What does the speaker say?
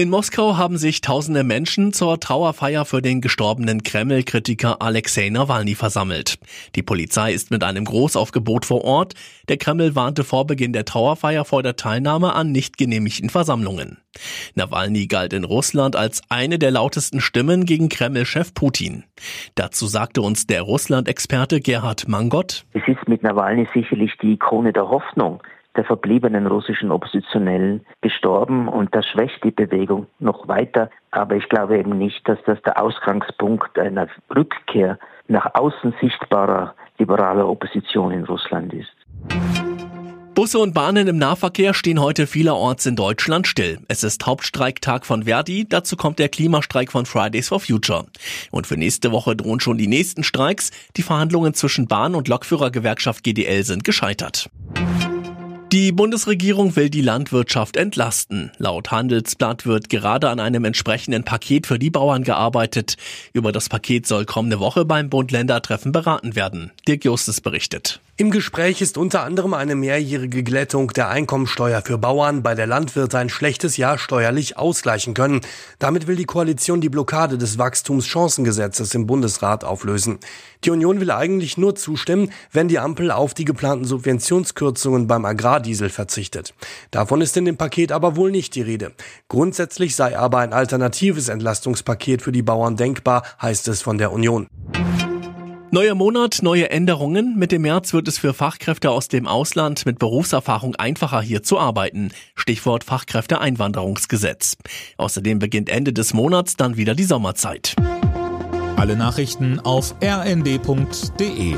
In Moskau haben sich tausende Menschen zur Trauerfeier für den gestorbenen Kreml-Kritiker Alexei Nawalny versammelt. Die Polizei ist mit einem Großaufgebot vor Ort. Der Kreml warnte vor Beginn der Trauerfeier vor der Teilnahme an nicht genehmigten Versammlungen. Nawalny galt in Russland als eine der lautesten Stimmen gegen Kreml-Chef Putin. Dazu sagte uns der Russland-Experte Gerhard Mangott. Es ist mit Nawalny sicherlich die Ikone der Hoffnung der verbliebenen russischen Oppositionellen gestorben und das schwächt die Bewegung noch weiter. Aber ich glaube eben nicht, dass das der Ausgangspunkt einer Rückkehr nach außen sichtbarer liberaler Opposition in Russland ist. Busse und Bahnen im Nahverkehr stehen heute vielerorts in Deutschland still. Es ist Hauptstreiktag von Verdi, dazu kommt der Klimastreik von Fridays for Future. Und für nächste Woche drohen schon die nächsten Streiks. Die Verhandlungen zwischen Bahn- und Lokführergewerkschaft GDL sind gescheitert. Die Bundesregierung will die Landwirtschaft entlasten. Laut Handelsblatt wird gerade an einem entsprechenden Paket für die Bauern gearbeitet. Über das Paket soll kommende Woche beim Bund-Länder-Treffen beraten werden. Dirk Justus berichtet. Im Gespräch ist unter anderem eine mehrjährige Glättung der Einkommensteuer für Bauern, bei der Landwirte ein schlechtes Jahr steuerlich ausgleichen können. Damit will die Koalition die Blockade des Wachstumschancengesetzes im Bundesrat auflösen. Die Union will eigentlich nur zustimmen, wenn die Ampel auf die geplanten Subventionskürzungen beim Agrardiesel verzichtet. Davon ist in dem Paket aber wohl nicht die Rede. Grundsätzlich sei aber ein alternatives Entlastungspaket für die Bauern denkbar, heißt es von der Union. Neuer Monat, neue Änderungen. Mit dem März wird es für Fachkräfte aus dem Ausland mit Berufserfahrung einfacher hier zu arbeiten. Stichwort Fachkräfteeinwanderungsgesetz. Außerdem beginnt Ende des Monats dann wieder die Sommerzeit. Alle Nachrichten auf rnd.de